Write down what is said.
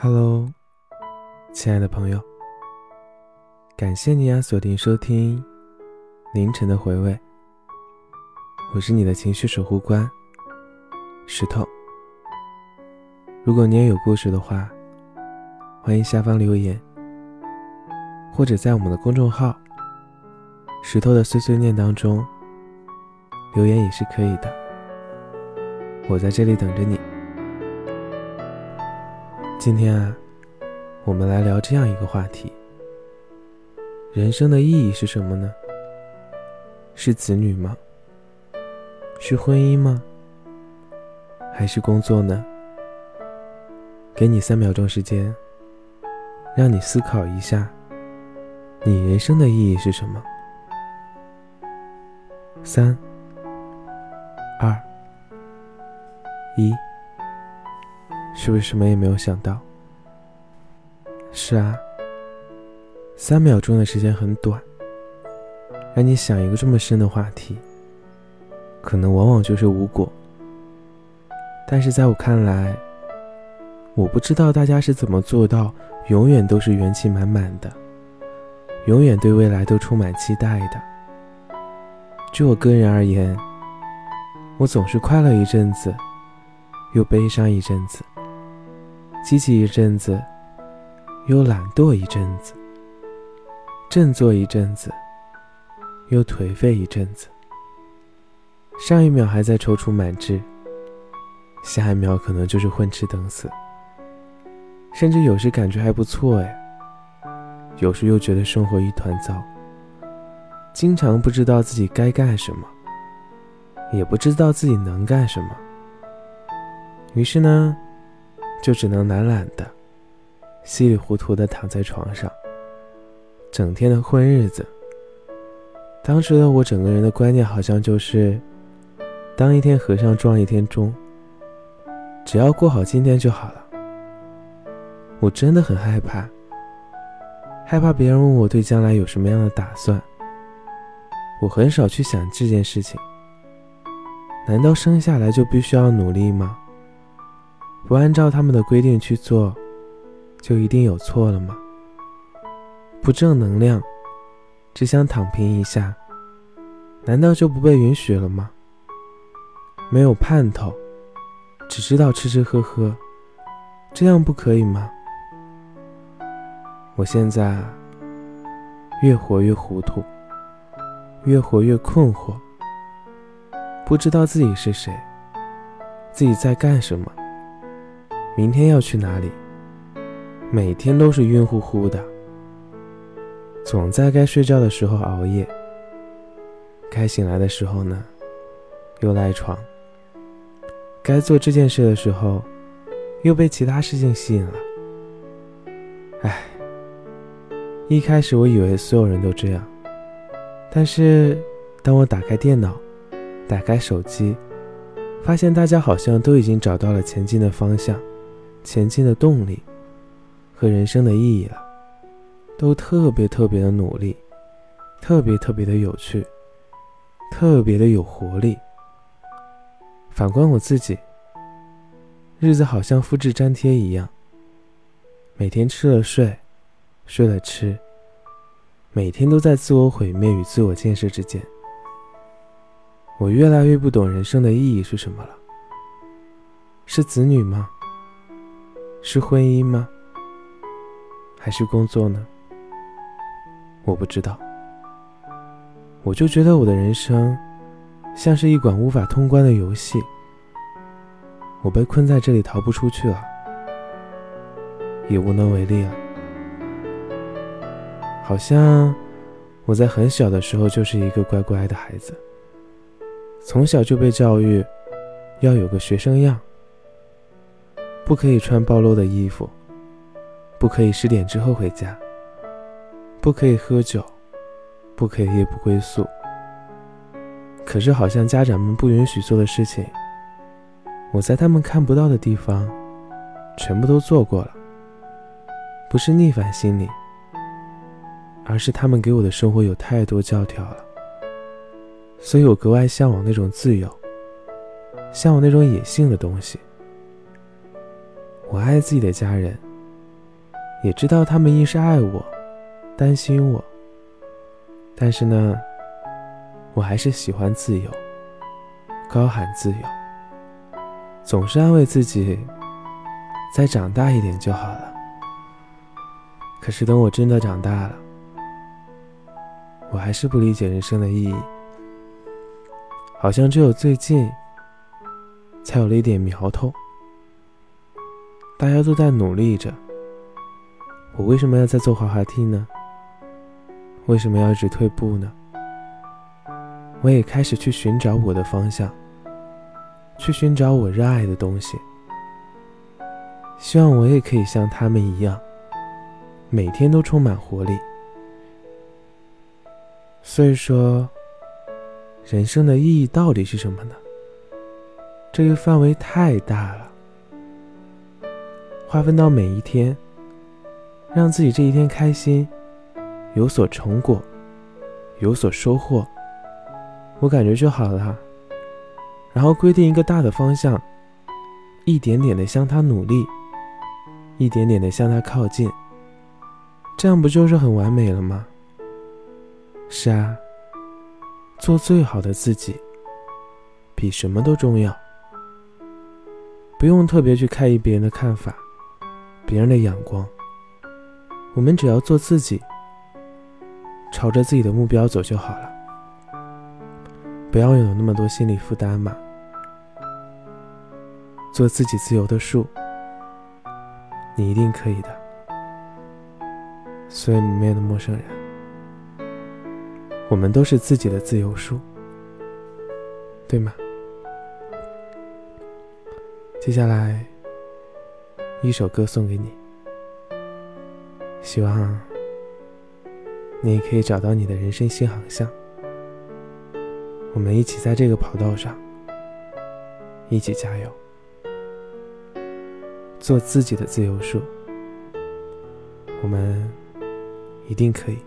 Hello，亲爱的朋友，感谢你啊锁定收听凌晨的回味。我是你的情绪守护官石头。如果你也有故事的话，欢迎下方留言，或者在我们的公众号“石头的碎碎念”当中留言也是可以的。我在这里等着你。今天啊，我们来聊这样一个话题：人生的意义是什么呢？是子女吗？是婚姻吗？还是工作呢？给你三秒钟时间，让你思考一下，你人生的意义是什么？三、二、一，是不是什么也没有想到？是啊，三秒钟的时间很短，让你想一个这么深的话题，可能往往就是无果。但是在我看来，我不知道大家是怎么做到永远都是元气满满的，永远对未来都充满期待的。就我个人而言，我总是快乐一阵子，又悲伤一阵子，积极一阵子，又懒惰一阵子，振作一阵子，又颓废一阵子。上一秒还在踌躇满志，下一秒可能就是混吃等死。甚至有时感觉还不错哎，有时又觉得生活一团糟。经常不知道自己该干什么，也不知道自己能干什么。于是呢，就只能懒懒的、稀里糊涂的躺在床上，整天的混日子。当时的我整个人的观念好像就是，当一天和尚撞一天钟，只要过好今天就好了。我真的很害怕，害怕别人问我对将来有什么样的打算。我很少去想这件事情。难道生下来就必须要努力吗？不按照他们的规定去做，就一定有错了吗？不正能量，只想躺平一下，难道就不被允许了吗？没有盼头，只知道吃吃喝喝，这样不可以吗？我现在越活越糊涂，越活越困惑，不知道自己是谁，自己在干什么，明天要去哪里，每天都是晕乎乎的，总在该睡觉的时候熬夜，该醒来的时候呢，又赖床，该做这件事的时候，又被其他事情吸引了，唉。一开始我以为所有人都这样，但是当我打开电脑，打开手机，发现大家好像都已经找到了前进的方向、前进的动力和人生的意义了，都特别特别的努力，特别特别的有趣，特别的有活力。反观我自己，日子好像复制粘贴一样，每天吃了睡。睡了吃，每天都在自我毁灭与自我建设之间。我越来越不懂人生的意义是什么了。是子女吗？是婚姻吗？还是工作呢？我不知道。我就觉得我的人生像是一款无法通关的游戏，我被困在这里逃不出去了，也无能为力了。好像我在很小的时候就是一个乖乖的孩子，从小就被教育要有个学生样，不可以穿暴露的衣服，不可以十点之后回家，不可以喝酒，不可以夜不归宿。可是好像家长们不允许做的事情，我在他们看不到的地方，全部都做过了，不是逆反心理。而是他们给我的生活有太多教条了，所以我格外向往那种自由，向往那种野性的东西。我爱自己的家人，也知道他们一是爱我，担心我。但是呢，我还是喜欢自由，高喊自由，总是安慰自己，再长大一点就好了。可是等我真的长大了，我还是不理解人生的意义，好像只有最近，才有了一点苗头。大家都在努力着，我为什么要在坐滑滑梯呢？为什么要一直退步呢？我也开始去寻找我的方向，去寻找我热爱的东西。希望我也可以像他们一样，每天都充满活力。所以说，人生的意义到底是什么呢？这个范围太大了，划分到每一天，让自己这一天开心。有所成果，有所收获，我感觉就好了。然后规定一个大的方向，一点点的向他努力，一点点的向他靠近，这样不就是很完美了吗？是啊，做最好的自己，比什么都重要。不用特别去在意别人的看法，别人的眼光，我们只要做自己。朝着自己的目标走就好了，不要有那么多心理负担嘛。做自己自由的树，你一定可以的。所以，蒙面的陌生人，我们都是自己的自由树，对吗？接下来，一首歌送给你，希望。你也可以找到你的人生新航向，我们一起在这个跑道上，一起加油，做自己的自由树，我们一定可以。